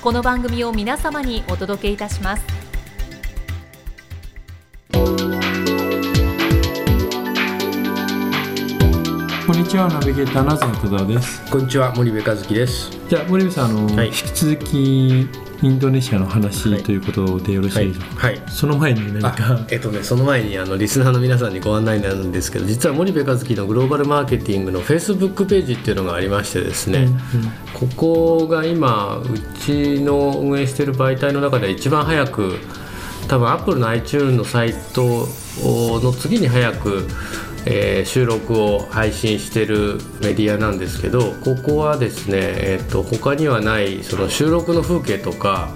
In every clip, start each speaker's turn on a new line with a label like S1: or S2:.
S1: この番組を皆様にお届けいたします
S2: こんにちは、ナビゲーターの東戸田です。
S3: こんにちは森部和樹です。
S2: じゃあ、森部さん、あの、
S3: はい
S2: 引き続き、インドネシアの話、
S3: はい
S2: ということでよろしいでしょうか？
S3: はい。
S2: その前に何
S3: あ
S2: か、
S3: えっとねその前にあのリスナーの皆さんにご案内になるんですけど実は森部和樹のグローバルマーケティングのフェイスブックページっていうのがありましてですね、ここが今うちの運営している媒体の中で一番早く多分アップルの iTunes のサイトの次に早く、えー収録を配信してるメディアなんですけどここはですね、えー、と他にはないその収録の風景とか、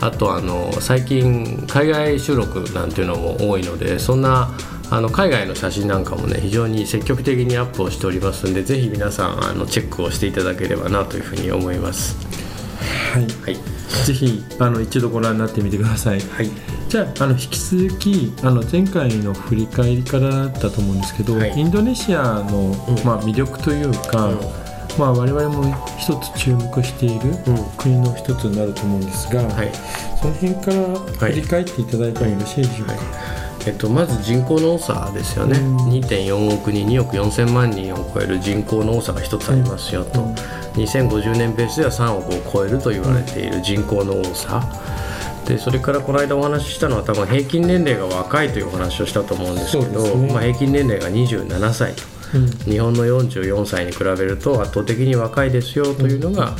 S3: あとあの最近海外収録なんていうのも多いのでそんなあの海外の写真なんかもね非常に積極的にアップをしておりますのでぜひ皆さんあのチェックをしていただければなというふうに思います。
S2: はい、
S3: はい、
S2: ぜひ、あの、一度ご覧になってみてください。
S3: はい。
S2: じゃあ、あの、引き続き、あの、前回の振り返りからだったと思うんですけど、
S3: はい。
S2: インドネシアの、
S3: うん。
S2: まあ、魅力というか。
S3: うん。
S2: まあ、我々も一つ注目している
S3: うん。
S2: 国の一つになると思うんですが、
S3: はい。
S2: その辺から振り返っていただいてもよろしいでしょうか？
S3: えっと、まず人口の多さですよね、
S2: うん。
S3: 2.4億人2億4000万人を超える人口の多さが一つありますよと、2050年ベースでは3億を超えると言われている人口の多さ、でそれからこの間お話ししたのは多分平均年齢が若いというお話をしたと思うんですけど
S2: ね。
S3: まあ、平均年齢が27歳と。
S2: うん。
S3: 日本の44歳に比べると圧倒的に若いですよというのが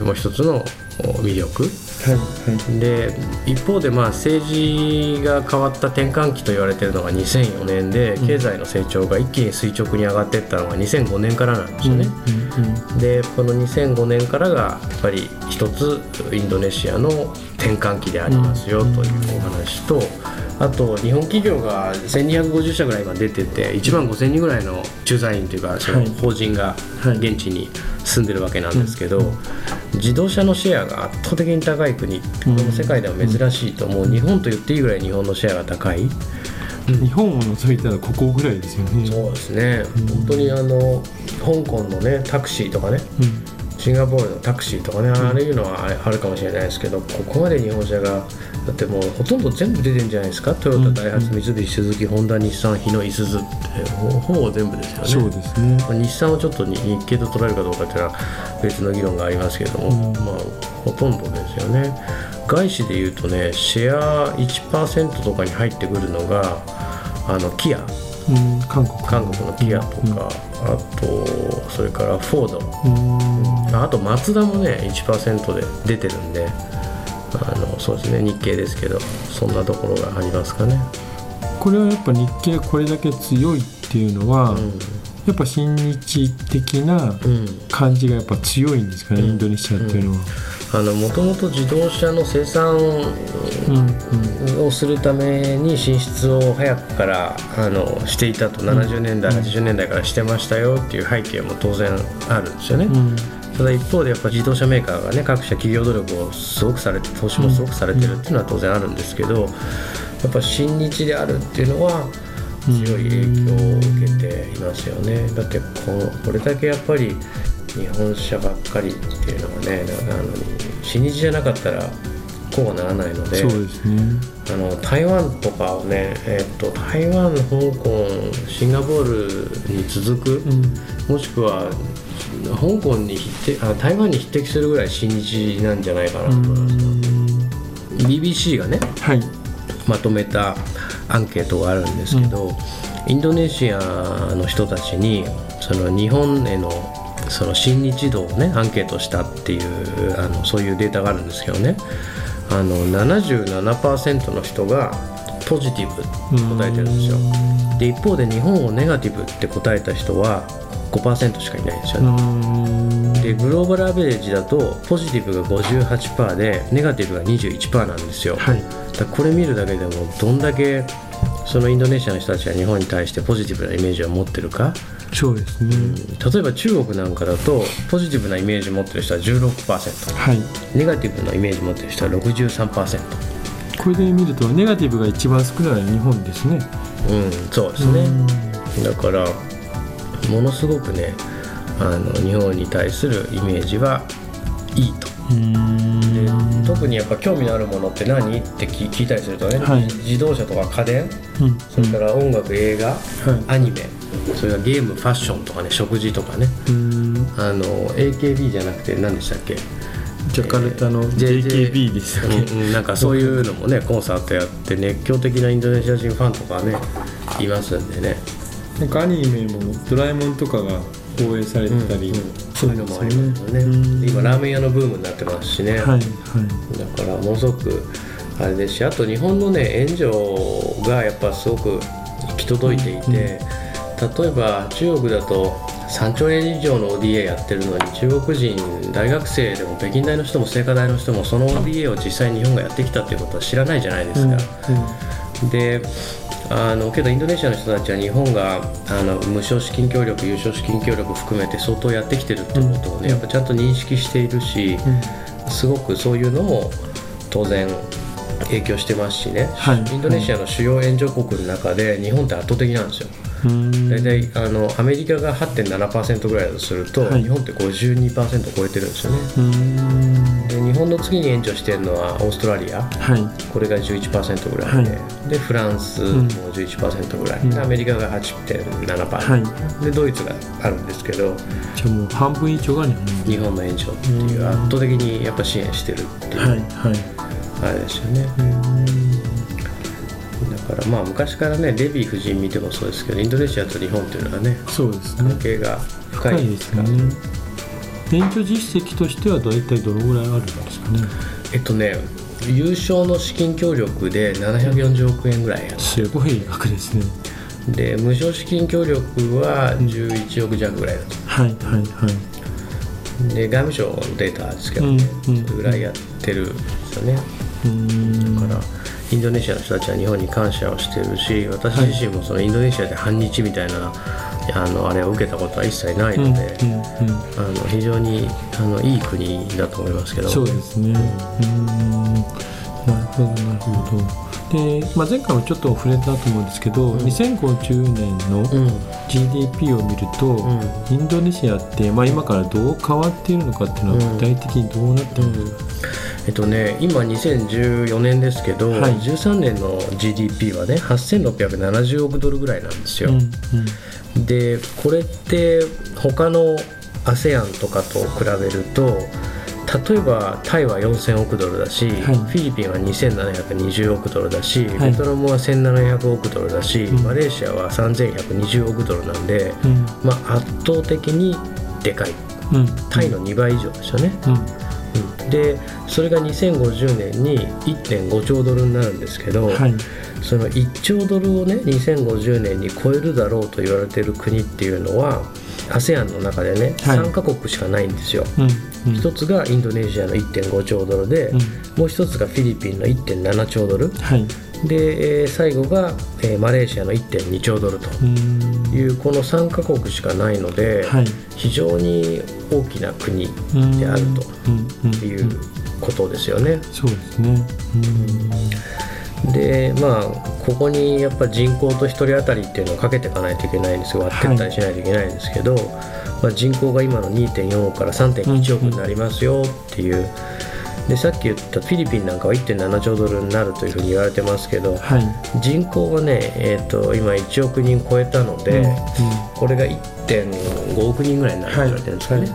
S3: もう一つの魅力。
S2: はい。はい
S3: で一方でまあ政治が変わった転換期と言われているのが2004年で経済の成長が一気に垂直に上がっていったのが2005年からなんですよね。でこの2005年からがやっぱり一つインドネシアの転換期でありますよというお話とあと日本企業が1250社ぐらい今出てて1万5000人ぐらいの駐在員というかその
S2: はい。
S3: 法人が
S2: はい。
S3: 現地に住んでるわけなんですけど自動車のシェアが圧倒的に高い国これも世界では珍しいともう。日本と言っていいぐらい日本のシェアが高い。
S2: 日本を除いたらここぐらいですよね。
S3: そうですね、本当にあの香港のねタクシーとかね
S2: うん
S3: シンガポールのタクシーとかね、ああいうのはああるかもしれないですけどここまで日本車がだってもうほとんど全部出てるんじゃないですか？トヨタ、ダイハツ三菱スズキホンダ日産日野いすゞってほほぼ全部ですよね。
S2: そうですね。
S3: まあ日産をちょっとに日系と捉えるかどうかっていうのは別の議論がありますけれども、
S2: うん。
S3: まあ、ほとんどですよね。外資でいうとねシェア1%とかに入ってくるのがあのキア。
S2: うん韓国
S3: 韓国のキアとか、あとそれからフォード
S2: うん。
S3: ああとマツダもね1%で出てるんであのそうですね日系ですけどそんなところがありますかね。
S2: これはやっぱ日系がこれだけ強いっていうのは、
S3: うん。
S2: やっぱ親日的な
S3: うん。
S2: 感じがやっぱ強いんですかね、
S3: うん。
S2: インドネシアっていうのは。
S3: あのもともと自動車の生産をするために進出を早くからあのしていたと。70年代、80年代からしてましたよっていう背景も当然あるんですよね。
S2: うん。
S3: ただ一方でやっぱ自動車メーカーがね各社企業努力をすごくされて投資もすごくされてるっていうのは当然あるんですけどやっぱ親日であるっていうのは強い影響を受けていますよね。だってこれだけやっぱり日本車ばっかりっていうのがねあの親日じゃなかったらこうはならないので
S2: そうですね。
S3: あの台湾とかをね、えっと台湾香港シンガポールに続く、
S2: うん。
S3: もしくは香港に匹敵あ台湾に匹敵するぐらい親日なんじゃないかなと思います、BBC がね
S2: はい。
S3: まとめたアンケートがあるんですけど、インドネシアの人たちにその日本へのその親日度をねアンケートしたっていうあのそういうデータがあるんですけどね。あの77%の人がポジティブって答えてるんですよ。で一方で日本をネガティブって答えた人は5%しかいないんですよ
S2: う
S3: ね、
S2: ん。
S3: でグローバルアベレージだとポジティブが58%でネガティブが21%なんですよ、
S2: はい。
S3: だこれ見るだけでもどんだけそのインドネシアの人たちが日本に対してポジティブなイメージを持ってるか？
S2: そうですね、
S3: 例えば中国なんかだとポジティブなイメージを持ってる人は16%
S2: はい。
S3: ネガティブなイメージを持ってる人は63%
S2: これで見るとネガティブが一番少ない日本ですね。
S3: うんそうですね。だからものすごくねあの日本に対するイメージはいいと特にやっぱ興味のあるものって何？って聞聞いたりするとね、
S2: はい。
S3: 自動車とか家電？
S2: うん。
S3: それから音楽映画、
S2: はい。
S3: アニメ？それからゲームファッションとかね食事とかね。
S2: うん。
S3: あの AKB じゃなくて何でしたっけ、
S2: ジャカルタの JKB ですよね、
S3: うんうん。なんかそういうのもねコンサートやって熱狂的なインドネシア人ファンとかねいますんでね。
S2: なんかアニメも「ドラえもん」とかが放映されてたり、
S3: そういうのもありますよね。
S2: うん。
S3: で今ラーメン屋のブームになってますしね、
S2: はいはい。
S3: だからものすごくあれですしあと日本のね援助がやっぱすごく行き届いていて、例えば中国だと3兆円以上の ODA やってるのに中国人大学生でも北京大の人も清華大の人もその ODA を実際に日本がやってきたっていうことは知らないじゃないですか。であのけどインドネシアの人たちは日本があの無償資金協力優勝資金協力含めて相当やってきてるっていうことをね、やっぱちゃんと認識しているし、すごくそういうのも当然影響してますしね、
S2: はい。
S3: インドネシアの主要援助国の中で日本って圧倒的なんですよ。
S2: うん。
S3: 大体あのアメリカが8.7%ぐらいだとすると、
S2: はい。
S3: 日本って52%超えてるんですよね。
S2: うん
S3: で日本の次に援助してるのはオーストラリア。
S2: はい。
S3: これが11%ぐらいで、
S2: は
S3: でフランスも11%ぐらい、
S2: うん。
S3: でアメリカが8.7%、
S2: はい。
S3: でドイツがあるんですけど
S2: じゃあもう半分以上が日本。
S3: 日本の援助っていう
S2: うん。
S3: 圧倒的にやっぱ支援してるっていう、
S2: はいはい。
S3: あれですよね。だからまあ昔からねデヴィ夫人見てもそうですけどインドネシアと日本っていうのはね
S2: そうですね。
S3: 関係が深
S2: 深い
S3: いで
S2: すすね免許実績としては大体どのぐらいあるんですかね？
S3: えっとね優勝の資金協力で740億円ぐらいやっ
S2: すごい額ですね。
S3: で無償資金協力は11億弱ぐらいだと。
S2: はいはいはい。
S3: で外務省のデータですけどね、
S2: うんうん。
S3: それぐらいやってるんですよね。
S2: うん。
S3: だからインドネシアの人たちは日本に感謝をしてるし私自身もそのインドネシアで反日みたいなあのあれを受けたことは一切ないので、
S2: うんうんうん
S3: あの非常にあのいい国だと思いますけど
S2: そうですね。うんなるほどなるほど。で、まあ、前回もちょっと触れたと思うんですけど、2050年の
S3: うん。
S2: GDP を見ると、
S3: ん。
S2: インドネシアって、まあ、今からどう変わっているのかっていうのは
S3: うん。
S2: 具体的にどうなっているんですか、
S3: えっとね、今2014年ですけど、
S2: はい。
S3: 13年の GDP はね8670億ドルぐらいなんですよ、
S2: うん
S3: でこれって他の ASEAN とかと比べると例えばタイは4000億ドルだし、
S2: はい。
S3: フィリピンは2720億ドルだし、
S2: はい。
S3: ベトナムは1700億ドルだし、
S2: ん。
S3: マレーシアは3120億ドルなんで、
S2: うん。
S3: まあ、圧倒的にでかい。
S2: うん。
S3: タイの2倍以上ですよね、でそれが2050年に1.5兆ドルになるんですけど、
S2: はい。
S3: その1兆ドルをね2050年に超えるだろうと言われている国っていうのは ASEAN の中でね、
S2: はい
S3: 3カ国しかないんですよ。
S2: うんうん
S3: 一つがインドネシアの1.5兆ドルで、
S2: うん
S3: もう一つがフィリピンの1.7兆ドル
S2: はい
S3: で、えー最後が、えーマレーシアの1.2兆ドルというこの3カ国しかないので、
S2: はい
S3: 非常に大きな国であるということですよね。
S2: そうですね
S3: でまあここにやっぱ人口と1人当たりっていうのをかけていかないといけないんですよ。割ってったりしないといけないんですけど、まあ、人口が今の2.4億から3.1億になりますよっていう、でさっき言ったフィリピンなんかは1.7兆ドルになるというふうに言われてますけど
S2: はい。
S3: 人口がね、えー、と今1億人超えたので、
S2: うん
S3: これが1.5億人ぐらいになると言われてるんですかね、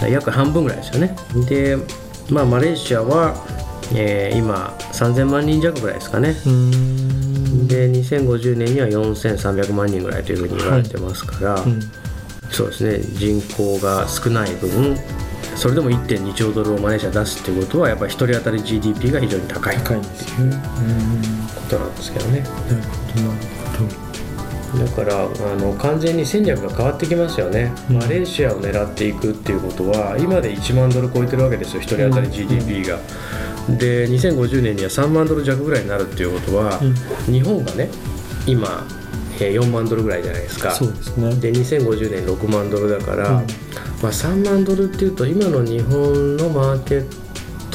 S2: はい。
S3: 約半分ぐらいですよね。でまあマレーシアはえー今3000万人弱ぐらいですかね。で2050年には4300万人ぐらいというふうに言われてますから、
S2: うん。
S3: そうですね。人口が少ない分それでも1.2兆ドルをマレーシア出すっていうことはやっぱり1人当たり GDP が非常に高い
S2: 高いんですよね。うん。
S3: ことなんですけどね。
S2: なるほど
S3: だからあの完全に戦略が変わってきますよね、
S2: うん。
S3: マレーシアを狙っていくっていうことは今で1万ドル超えてるわけですよ1人当たり GDP が、で2050年には3万ドル弱ぐらいになるっていうことは、日本がね今、えー4万ドルぐらいじゃないですか。
S2: そうですね。
S3: で2050年6万ドルだから、
S2: うん。
S3: まあ、3万ドルっていうと今の日本のマーケッ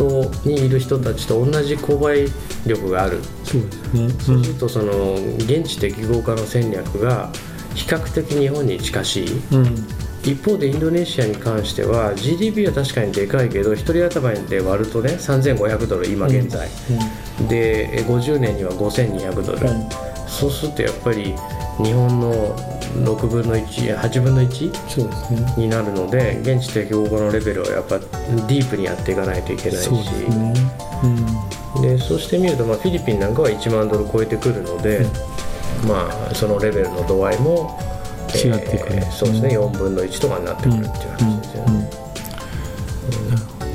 S3: トにいる人たちと同じ購買力がある。
S2: そうですね。
S3: そうするとその現地適合化の戦略が比較的日本に近しい。
S2: うん。うん
S3: 一方でインドネシアに関しては GDP は確かにでかいけど1人頭で割るとね3500ドル今現在、でえ50年には5200ドル、そうするとやっぱり日本の6分の18分の1
S2: そうですね。
S3: になるので現地適合化のレベルはやっぱディープにやっていかないといけないし。
S2: そうですね。うん。
S3: でそうしてみると、まあ、フィリピンなんかは1万ドル超えてくるので、まあ、そのレベルの度合いも、
S2: 違ってくる。
S3: そうですね。4分の1とかになってくるっていう話ですよね。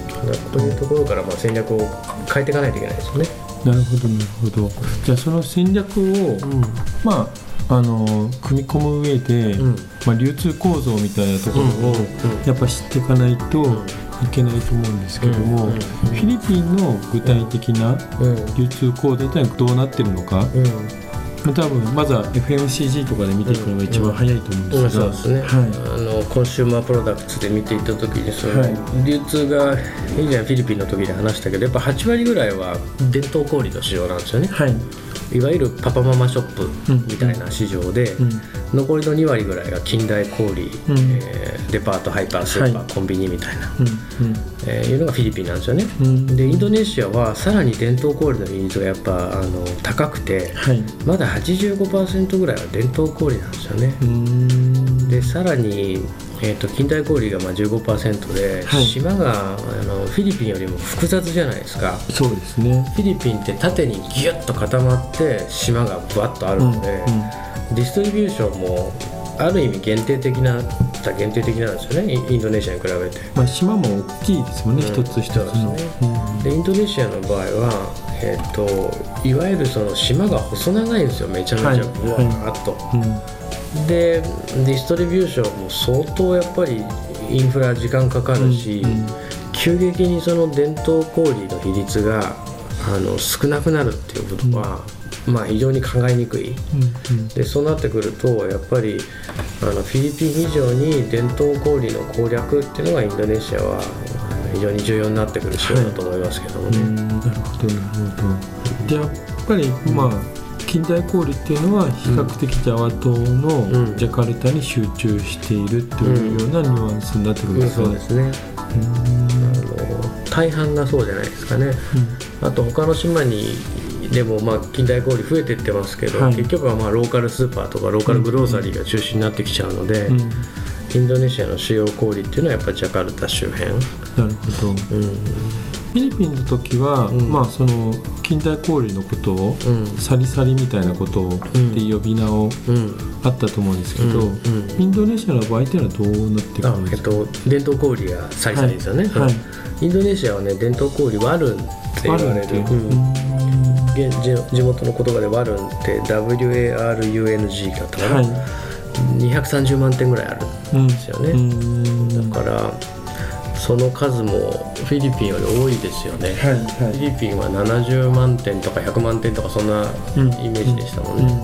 S3: だからこういうところからまあ戦略を変えていかないといけないですよね。
S2: なるほどなるほど。じゃあその戦略を、まああの組み込む上で、
S3: うん。
S2: まあ、流通構造みたいなところを
S3: うんうん
S2: やっぱ知っていかないといけないと思うんですけども、
S3: うんうん。
S2: フィリピンの具体的な
S3: うん。
S2: 流通構造というのはどうなってるのか、多分まずは FMCG とかで見ていくのが一番早いと思うん
S3: うん。
S2: ですが、
S3: そうですね、
S2: は
S3: あのコンシューマープロダクツで見ていった時にその、
S2: はい。
S3: 流通が以前フィリピンの時で話したけどやっぱ8割ぐらいは伝統小売の市場なんですよね。
S2: い、はい
S3: いわゆるパパママショップみたいな市場で、
S2: うん。
S3: 残りの2割ぐらいが近代小売、
S2: ん。
S3: えーデパートハイパースーパー、
S2: はい。
S3: コンビニみたいな、
S2: うん。
S3: えーいうのがフィリピンなんですよね、
S2: うん。
S3: でインドネシアはさらに伝統小売の比率がやっぱあの高くて
S2: はい。
S3: まだ85%ぐらいは伝統小売なんですよね、でさらに、えー、と近代小売がまあ15%で、
S2: はい。
S3: 島があのフィリピンよりも複雑じゃないですか。
S2: そうですね。
S3: フィリピンって縦にギュッと固まって島がぶわっとあるので、ディストリビューションもある意味限定的な限定的なんですよね。イインドネシアに比べて。
S2: まあ、島も大きいですもんね、
S3: うん。
S2: 一つ一つの。
S3: そうですね。でインドネシアの場合は、えー、といわゆるその島が細長いんですよめちゃめちゃ。
S2: はい。
S3: ぶわーっと、
S2: うん。うん
S3: でディストリビューションも相当やっぱりインフラ時間かかるし、
S2: うん
S3: 急激にその伝統小売の比率があの少なくなるっていうことは、まあ非常に考えにくい。
S2: うん
S3: でそうなってくるとやっぱりあのフィリピン以上に伝統小売の攻略っていうのがインドネシアは非常に重要になってくる仕様だと思いますけどもね。
S2: うんなるほどなるほどでやっぱりまあ近代小売っていうのは比較的ジャワ島
S3: うん。
S2: のジャカルタに集中しているというようなニュアンスになってくるんです
S3: そう
S2: ね
S3: ですね。あの大半がそうじゃないですかね。あと他の島にでもまあ近代小売増えてってますけど、
S2: はい。
S3: 結局はまあローカルスーパーとかローカルグローサリーが中心になってきちゃうので、
S2: うん。うん
S3: インドネシアの主要小売っていうのはやっぱりジャカルタ周辺、
S2: なるほど。
S3: うん、
S2: フィリピンの時は、
S3: うん。
S2: まあその近代小売のことを、
S3: うん。
S2: サリサリみたいなことを、って呼び名を
S3: うん。
S2: あったと思うんですけど、インドネシアの場合っていうのはどうなってく
S3: あ
S2: るんですか、
S3: えっと、伝統小売がサリサリですよね、
S2: はい。はい。
S3: インドネシアはね伝統小売ワルンって言われる。地地元の言葉でワルンって WARUNG だったかな、
S2: はい。
S3: 230万点ぐらいある
S2: うん
S3: ですよね。
S2: うん。
S3: だからその数もフィリピンより多いですよね、
S2: はい
S3: フ
S2: はい。
S3: ィリピンは70万点とか100万点とかそんな
S2: うん。
S3: イメージでしたもんね、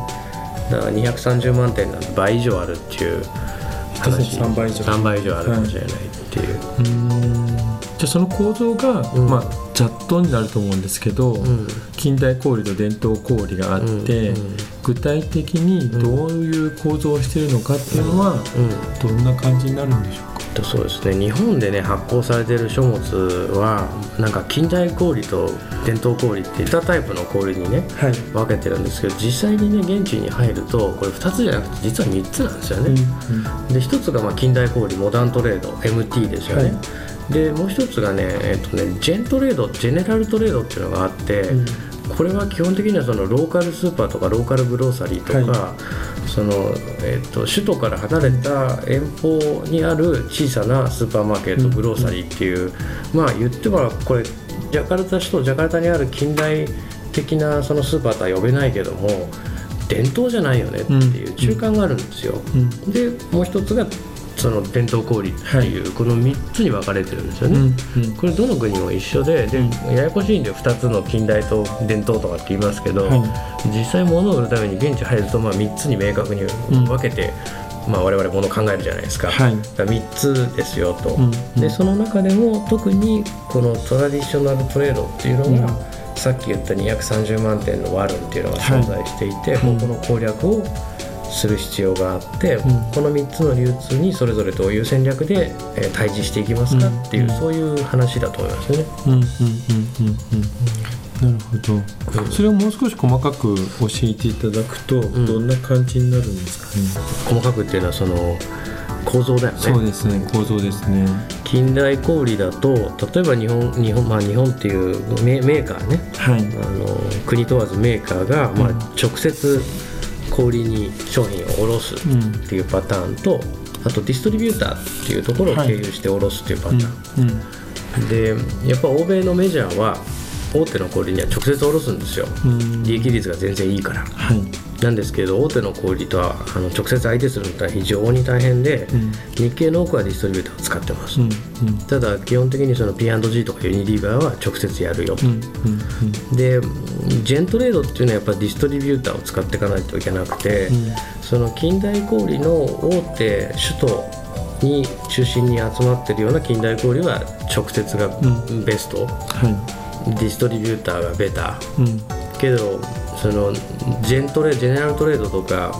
S3: だから230万点なんて倍以上あるっていう話。
S2: 3倍以上。
S3: 3倍以上あるかもしれないっていう、
S2: うん。じゃあその構造が、
S3: うん。
S2: まあ雑踏になると思うんですけど、
S3: うん。
S2: 近代小売と伝統小売があって、
S3: うんうん。
S2: 具体的にどういう構造をしているのかっていうのは、
S3: うん。
S2: どんな感じになるんでしょうか？
S3: とそうですね日本でね発行されている書物はなんか近代小売と伝統小売っていったタイプの小売にね
S2: はい。
S3: 分けてるんですけど実際にね現地に入るとこれ2つじゃなくて実は3つなんですよね、で1つがまあ近代小売モダントレード MT ですよね、
S2: はい。
S3: でもう一つがね,、えっとねジェントレードジェネラルトレードっていうのがあって、これは基本的にはそのローカルスーパーとかローカルグローサリーとか、
S2: は
S3: そのえっと首都から離れた遠方にある小さなスーパーマーケット、
S2: うん
S3: グローサリーっていう、まあ言ってもこれジャカルタ首都ジャカルタにある近代的なそのスーパーとは呼べないけども伝統じゃないよねっていう中間があるんですよ。
S2: うん。
S3: でもう一つがその伝統小売っていう、この3つに分かれてるんですよね。
S2: うんうん。
S3: これどの国も一緒でで、
S2: うん。
S3: ややこしいんで2つの近代と伝統とかって言いますけど、
S2: は
S3: 実際物を売るために現地入るとまあ3つに明確に分けて、まあ、我々物を考えるじゃないですか,、
S2: はい。
S3: だから3つですよと、
S2: うん
S3: でその中でも特にこのトラディショナルトレードっていうのが、さっき言った230万点のワルンっていうのが存在していて、
S2: はい。
S3: ここの攻略をする必要があって、
S2: ん。
S3: この3つの流通にそれぞれどういう戦略で、えー対峙していきますかっていう、
S2: うん。
S3: そういう話だと思いますよね。
S2: うんうんうんうんうん。なるほど、それをもう少し細かく教えていただくと、
S3: ん。
S2: どんな感じになるんですかね、
S3: 細かくっていうのはその構造だよね。
S2: そうですね。構造ですね。
S3: 近代小売だと例えば日本日本,、まあ、日本っていうメメーカーね。
S2: はい。
S3: あの国問わずメーカーが、まあ
S2: うん、
S3: 直接小売に商品を卸す
S2: うん
S3: っていうパターンとあとディストリビューターっていうところを
S2: はい。
S3: 経由して卸すっていうパタ
S2: うん
S3: ーン、
S2: うん
S3: でやっぱ欧米のメジャーは大手の小売には直接卸すんですよ。
S2: うん。
S3: 利益率が全然いいから。
S2: はい
S3: なんですけど大手の小売とはあの直接相手するのは非常に大変で、
S2: うん。
S3: 日系の多くはディストリビューターを使ってます、
S2: うん
S3: ただ基本的にその P&G とかユニリーバーは直接やるよ。と、
S2: うんうんうん。
S3: でジェントレードっていうのはやっぱディストリビューターを使っていかないといけなくて、
S2: うん。
S3: その近代小売の大手首都に中心に集まってるような近代小売は直接が
S2: う
S3: ベスト、
S2: は
S3: ディストリビューターがベタ
S2: いうん。
S3: けどそのジェントレジェネラルトレードとか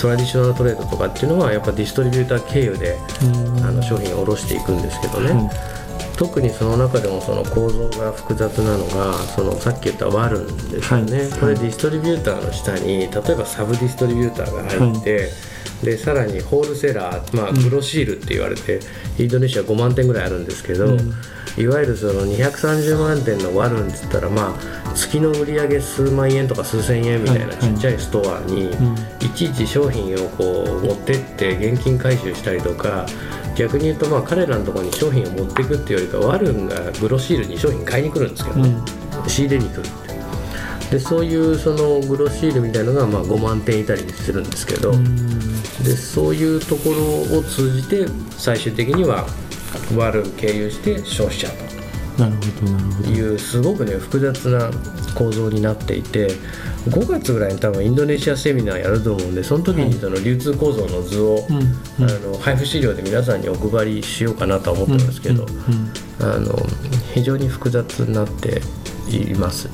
S3: トラディショナルトレードとかっていうのはやっぱディストリビューター経由で
S2: うん。
S3: あの商品を卸していくんですけどね、
S2: うん
S3: 特にその中でもその構造が複雑なのがそのさっき言ったワルンですよね、
S2: はい。
S3: これディストリビューターの下に例えばサブディストリビューターが入って、でさらにホールセラー、まあ、グロシールって言われて、インドネシア5万点ぐらいあるんですけど、
S2: うん。
S3: いわゆるその230万点のワルンっつったらまあ月の売り上げ数万円とか数千円みたいな
S2: はい
S3: ちっちゃいストアに、
S2: ん。
S3: いちいち商品をこう持ってって現金回収したりとか逆に言うとまあ彼らのところに商品を持っていくっていうよりかワルンがグロシールに商品買いに来るんですけどね、仕入れに来るでそういうそのグロシールみたいのがまあ5万点いたりするんですけど、
S2: うん。
S3: でそういうところを通じて最終的にはワルン経由して消費者
S2: なるほどなるほど。
S3: というすごくね複雑な構造になっていて5月ぐらいに多分インドネシアセミナーやると思うんでその時にその流通構造の図を、
S2: うん
S3: あの配布資料で皆さんにお配りしようかなとは思ってますけど、あの非常に複雑になっています。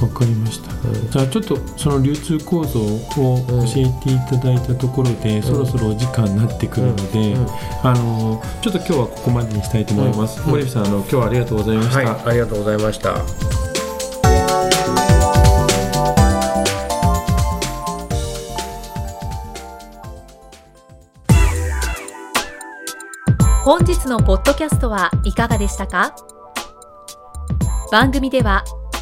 S2: わかりました、じゃあちょっとその流通構造を教えていただいたところで、そろそろお時間になってくるので、
S3: うんうん
S2: あのちょっと今日はここまでにしたいと思います、
S3: うん。
S2: 森部さんあの今日はありがとうございました、
S3: はい、ありがとうございました。
S1: 本日のポッドキャストはいかがでしたか？番組では